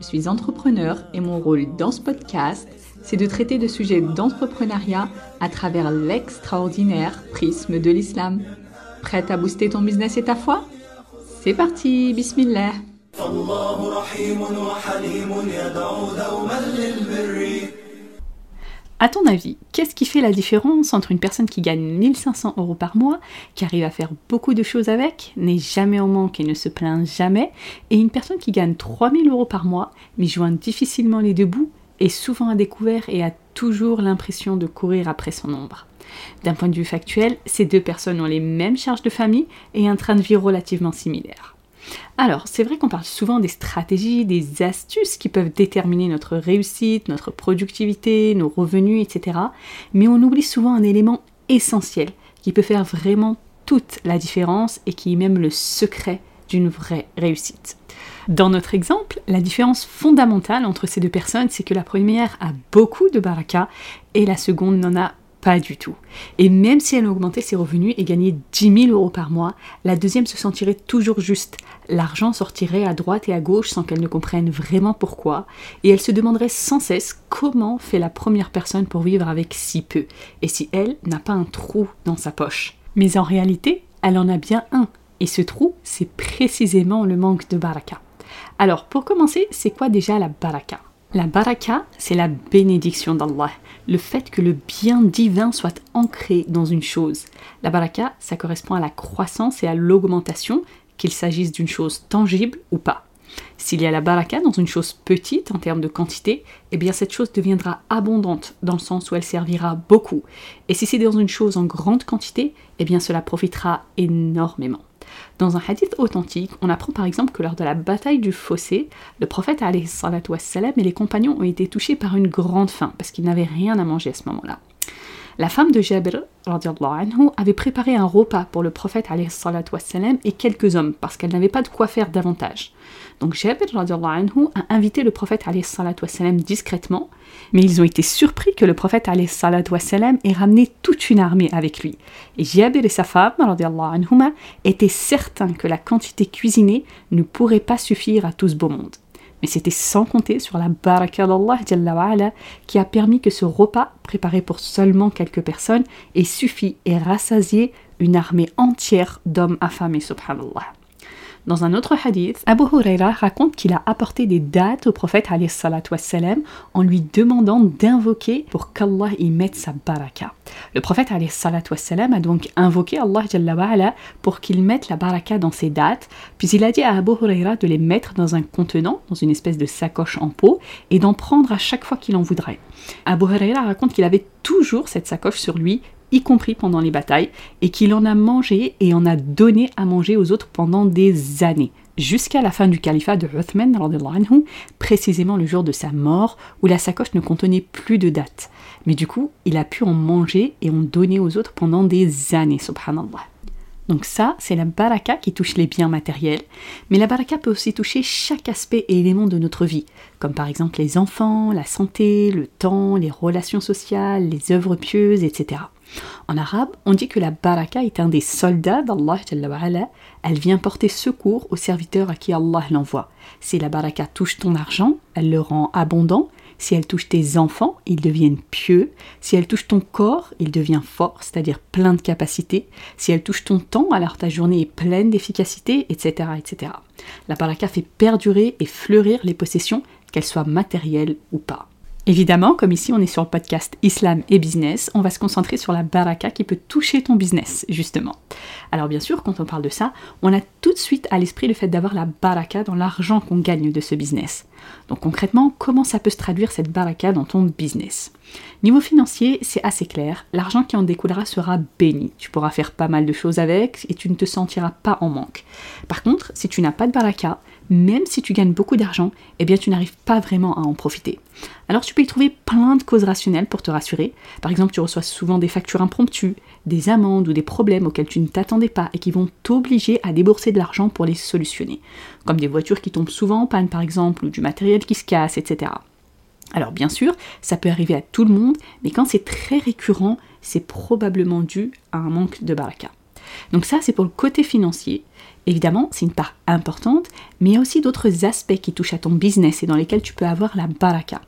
Je suis entrepreneur et mon rôle dans ce podcast, c'est de traiter de sujets d'entrepreneuriat à travers l'extraordinaire prisme de l'islam. Prête à booster ton business et ta foi? C'est parti, bismillah à ton avis, qu'est-ce qui fait la différence entre une personne qui gagne 1500 euros par mois, qui arrive à faire beaucoup de choses avec, n'est jamais en manque et ne se plaint jamais, et une personne qui gagne 3000 euros par mois, mais joint difficilement les deux bouts, est souvent à découvert et a toujours l'impression de courir après son ombre D'un point de vue factuel, ces deux personnes ont les mêmes charges de famille et un train de vie relativement similaire. Alors, c'est vrai qu'on parle souvent des stratégies, des astuces qui peuvent déterminer notre réussite, notre productivité, nos revenus, etc. Mais on oublie souvent un élément essentiel qui peut faire vraiment toute la différence et qui est même le secret d'une vraie réussite. Dans notre exemple, la différence fondamentale entre ces deux personnes, c'est que la première a beaucoup de baraka et la seconde n'en a pas du tout. Et même si elle augmentait ses revenus et gagnait 10 000 euros par mois, la deuxième se sentirait toujours juste. L'argent sortirait à droite et à gauche sans qu'elle ne comprenne vraiment pourquoi, et elle se demanderait sans cesse comment fait la première personne pour vivre avec si peu, et si elle n'a pas un trou dans sa poche. Mais en réalité, elle en a bien un, et ce trou, c'est précisément le manque de baraka. Alors, pour commencer, c'est quoi déjà la baraka? La baraka, c'est la bénédiction d'Allah, le fait que le bien divin soit ancré dans une chose. La baraka, ça correspond à la croissance et à l'augmentation, qu'il s'agisse d'une chose tangible ou pas. S'il y a la baraka dans une chose petite en termes de quantité, eh bien cette chose deviendra abondante dans le sens où elle servira beaucoup. Et si c'est dans une chose en grande quantité, eh bien cela profitera énormément. Dans un hadith authentique, on apprend par exemple que lors de la bataille du fossé, le prophète et les compagnons ont été touchés par une grande faim parce qu'ils n'avaient rien à manger à ce moment-là. La femme de Jabir anhu, avait préparé un repas pour le prophète wassalam, et quelques hommes parce qu'elle n'avait pas de quoi faire davantage. Donc Jabir anhu, a invité le prophète wassalam, discrètement, mais ils ont été surpris que le prophète wassalam, ait ramené toute une armée avec lui. Et Jabir et sa femme étaient certains que la quantité cuisinée ne pourrait pas suffire à tout ce beau monde. Mais c'était sans compter sur la baraka d'Allah qui a permis que ce repas, préparé pour seulement quelques personnes, ait suffi et rassasié une armée entière d'hommes affamés, subhanallah. Dans un autre hadith, Abu Huraira raconte qu'il a apporté des dates au prophète en lui demandant d'invoquer pour qu'Allah y mette sa baraka. Le prophète a donc invoqué Allah pour qu'il mette la baraka dans ses dates, puis il a dit à Abu Huraira de les mettre dans un contenant, dans une espèce de sacoche en peau, et d'en prendre à chaque fois qu'il en voudrait. Abu Huraira raconte qu'il avait toujours cette sacoche sur lui y compris pendant les batailles, et qu'il en a mangé et en a donné à manger aux autres pendant des années, jusqu'à la fin du califat de Uthman, précisément le jour de sa mort, où la sacoche ne contenait plus de date. Mais du coup, il a pu en manger et en donner aux autres pendant des années, subhanallah. Donc ça, c'est la baraka qui touche les biens matériels, mais la baraka peut aussi toucher chaque aspect et élément de notre vie, comme par exemple les enfants, la santé, le temps, les relations sociales, les œuvres pieuses, etc. En arabe, on dit que la baraka est un des soldats d'Allah. Elle vient porter secours aux serviteurs à qui Allah l'envoie. Si la baraka touche ton argent, elle le rend abondant. Si elle touche tes enfants, ils deviennent pieux. Si elle touche ton corps, il devient fort, c'est-à-dire plein de capacité. Si elle touche ton temps, alors ta journée est pleine d'efficacité, etc., etc. La baraka fait perdurer et fleurir les possessions, qu'elles soient matérielles ou pas. Évidemment, comme ici on est sur le podcast Islam et Business, on va se concentrer sur la baraka qui peut toucher ton business, justement. Alors bien sûr, quand on parle de ça, on a tout de suite à l'esprit le fait d'avoir la baraka dans l'argent qu'on gagne de ce business. Donc concrètement, comment ça peut se traduire cette baraka dans ton business? Niveau financier, c'est assez clair, l'argent qui en découlera sera béni. Tu pourras faire pas mal de choses avec et tu ne te sentiras pas en manque. Par contre, si tu n'as pas de baraka, même si tu gagnes beaucoup d'argent, eh bien tu n'arrives pas vraiment à en profiter. Alors tu peux y trouver plein de causes rationnelles pour te rassurer. Par exemple, tu reçois souvent des factures impromptues, des amendes ou des problèmes auxquels tu ne t'attendais pas et qui vont t'obliger à débourser de l'argent pour les solutionner. Comme des voitures qui tombent souvent en panne par exemple, ou du matériel qui se casse, etc. Alors bien sûr, ça peut arriver à tout le monde, mais quand c'est très récurrent, c'est probablement dû à un manque de baraka. Donc ça, c'est pour le côté financier. Évidemment, c'est une part importante, mais il y a aussi d'autres aspects qui touchent à ton business et dans lesquels tu peux avoir la baraka.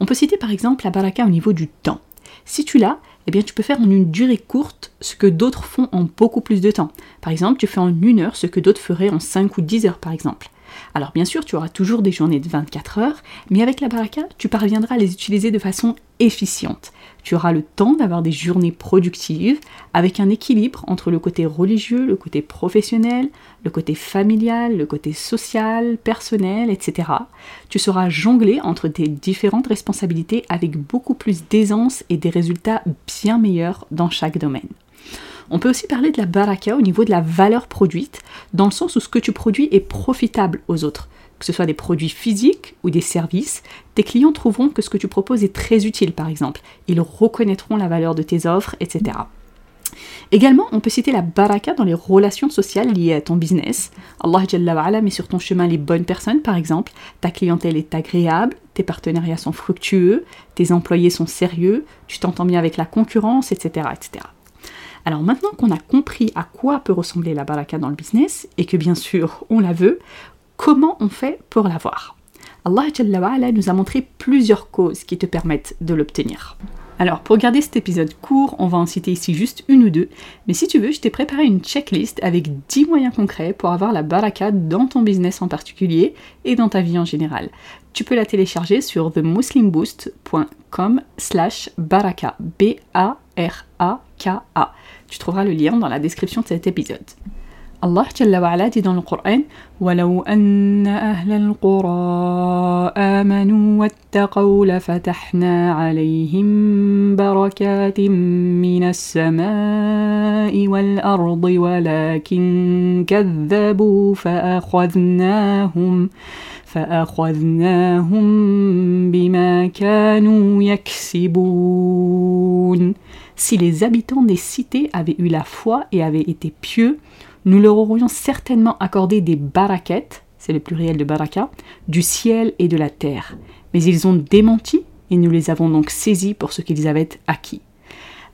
On peut citer par exemple la baraka au niveau du temps. Si tu l'as, eh bien tu peux faire en une durée courte ce que d'autres font en beaucoup plus de temps. Par exemple, tu fais en une heure ce que d'autres feraient en 5 ou 10 heures par exemple. Alors bien sûr, tu auras toujours des journées de 24 heures, mais avec la baraka, tu parviendras à les utiliser de façon efficiente. Tu auras le temps d'avoir des journées productives avec un équilibre entre le côté religieux, le côté professionnel, le côté familial, le côté social, personnel, etc. Tu sauras jongler entre tes différentes responsabilités avec beaucoup plus d'aisance et des résultats bien meilleurs dans chaque domaine. On peut aussi parler de la baraka au niveau de la valeur produite, dans le sens où ce que tu produis est profitable aux autres que ce soit des produits physiques ou des services, tes clients trouveront que ce que tu proposes est très utile par exemple. Ils reconnaîtront la valeur de tes offres, etc. Également, on peut citer la baraka dans les relations sociales liées à ton business. Allah Jalla met sur ton chemin les bonnes personnes, par exemple. Ta clientèle est agréable, tes partenariats sont fructueux, tes employés sont sérieux, tu t'entends bien avec la concurrence, etc. etc. Alors maintenant qu'on a compris à quoi peut ressembler la baraka dans le business, et que bien sûr on la veut, Comment on fait pour l'avoir? Allah nous a montré plusieurs causes qui te permettent de l'obtenir. Alors, pour garder cet épisode court, on va en citer ici juste une ou deux, mais si tu veux, je t'ai préparé une checklist avec 10 moyens concrets pour avoir la baraka dans ton business en particulier et dans ta vie en général. Tu peux la télécharger sur themuslimboost.com slash baraka, B-A-R-A-K-A. Tu trouveras le lien dans la description de cet épisode. Allah Jalla wa dit dans le ولو أن أهل القرى آمنوا واتقوا لفتحنا عليهم بركات من السماء والأرض ولكن كذبوا فأخذناهم فأخذناهم بما كانوا يكسبون Si les habitants des cités avaient eu la foi et avaient été pieux, nous leur aurions certainement accordé des barakettes, c'est le pluriel de baraka, du ciel et de la terre. Mais ils ont démenti et nous les avons donc saisis pour ce qu'ils avaient acquis.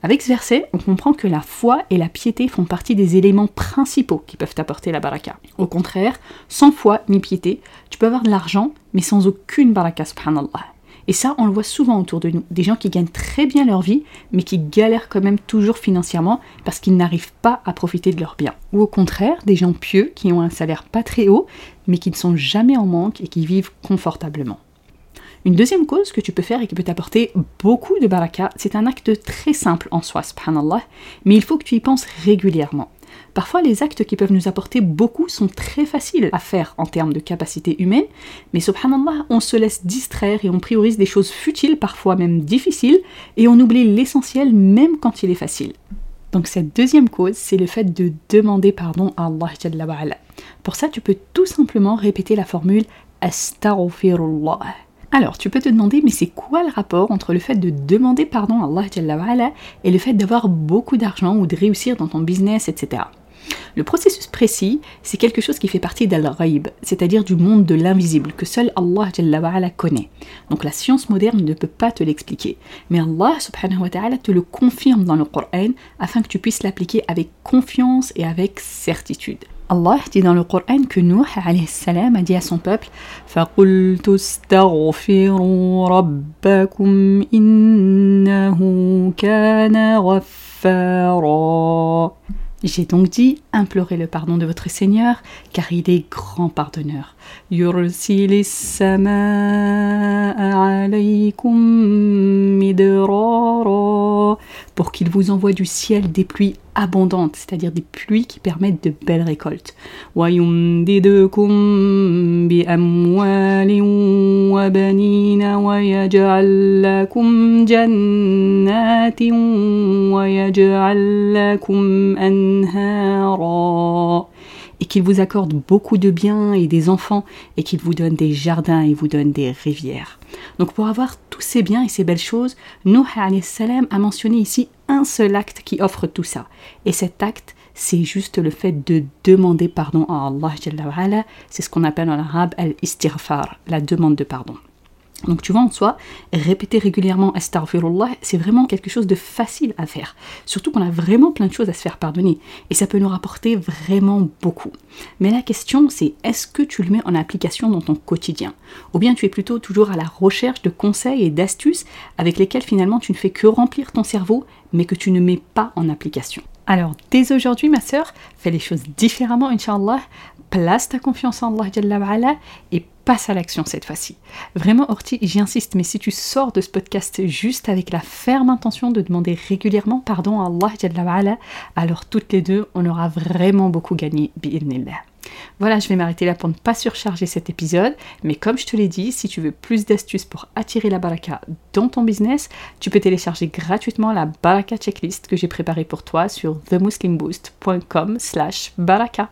Avec ce verset, on comprend que la foi et la piété font partie des éléments principaux qui peuvent apporter la baraka. Au contraire, sans foi ni piété, tu peux avoir de l'argent, mais sans aucune baraka, subhanallah. Et ça, on le voit souvent autour de nous. Des gens qui gagnent très bien leur vie, mais qui galèrent quand même toujours financièrement parce qu'ils n'arrivent pas à profiter de leurs biens. Ou au contraire, des gens pieux qui ont un salaire pas très haut, mais qui ne sont jamais en manque et qui vivent confortablement. Une deuxième cause que tu peux faire et qui peut t'apporter beaucoup de baraka, c'est un acte très simple en soi, subhanallah, mais il faut que tu y penses régulièrement. Parfois, les actes qui peuvent nous apporter beaucoup sont très faciles à faire en termes de capacité humaine, mais subhanallah, on se laisse distraire et on priorise des choses futiles, parfois même difficiles, et on oublie l'essentiel même quand il est facile. Donc cette deuxième cause, c'est le fait de demander pardon à Allah Pour ça, tu peux tout simplement répéter la formule Astaghfirullah. Alors, tu peux te demander, mais c'est quoi le rapport entre le fait de demander pardon à Allah et le fait d'avoir beaucoup d'argent ou de réussir dans ton business, etc. Le processus précis, c'est quelque chose qui fait partie d'Al-Ghaib, c'est-à-dire du monde de l'invisible, que seul Allah connaît. Donc la science moderne ne peut pas te l'expliquer. Mais Allah subhanahu wa ta'ala te le confirme dans le Coran afin que tu puisses l'appliquer avec confiance et avec certitude. Allah dit dans le Coran que Nuh a dit à son peuple j'ai donc dit, implorez le pardon de votre Seigneur, car il est grand pardonneur. Pour qu'il vous envoie du ciel des pluies abondantes, c'est-à-dire des pluies qui permettent de belles récoltes. Et qu'il vous accorde beaucoup de biens et des enfants et qu'il vous donne des jardins et vous donne des rivières. Donc pour avoir tous ces biens et ces belles choses, Nuh salam a mentionné ici un seul acte qui offre tout ça. Et cet acte, c'est juste le fait de demander pardon à Allah. C'est ce qu'on appelle en arabe al-istighfar, la demande de pardon. Donc tu vois en soi, répéter régulièrement Astaghfirullah, c'est vraiment quelque chose de facile à faire. Surtout qu'on a vraiment plein de choses à se faire pardonner. Et ça peut nous rapporter vraiment beaucoup. Mais la question c'est est-ce que tu le mets en application dans ton quotidien? Ou bien tu es plutôt toujours à la recherche de conseils et d'astuces avec lesquels finalement tu ne fais que remplir ton cerveau mais que tu ne mets pas en application? Alors, dès aujourd'hui, ma sœur, fais les choses différemment, Inch'Allah. Place ta confiance en Allah et passe à l'action cette fois-ci. Vraiment, Orti, j'insiste, mais si tu sors de ce podcast juste avec la ferme intention de demander régulièrement pardon à Allah, alors toutes les deux, on aura vraiment beaucoup gagné, bi'idnillah. Voilà, je vais m'arrêter là pour ne pas surcharger cet épisode, mais comme je te l'ai dit, si tu veux plus d'astuces pour attirer la baraka dans ton business, tu peux télécharger gratuitement la baraka checklist que j'ai préparée pour toi sur themuslimboost.com slash baraka.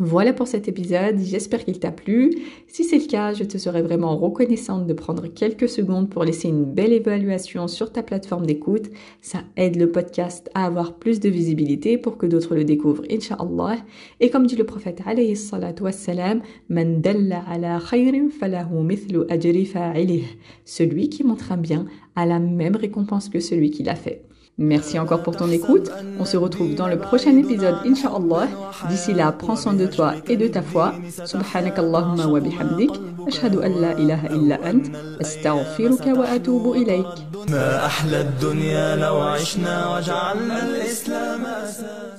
Voilà pour cet épisode, j'espère qu'il t'a plu. Si c'est le cas, je te serais vraiment reconnaissante de prendre quelques secondes pour laisser une belle évaluation sur ta plateforme d'écoute. Ça aide le podcast à avoir plus de visibilité pour que d'autres le découvrent, inshallah. Et comme dit le prophète alayhi salatu wassalam, Man dalla ala khayrin falahu mithlu ajri. Celui qui montre un bien a la même récompense que celui qui l'a fait. Merci encore pour ton écoute. On se retrouve dans le prochain épisode, Inch'Allah. D'ici là, prends soin de toi et de ta foi. Subhanakallahumma wa bihamdik. Ashhadu an la ilaha illa ant. Astaghfiruka wa atubu ilayk. ما أحلى الدنيا لو عشنا وجعلنا الإسلام أساس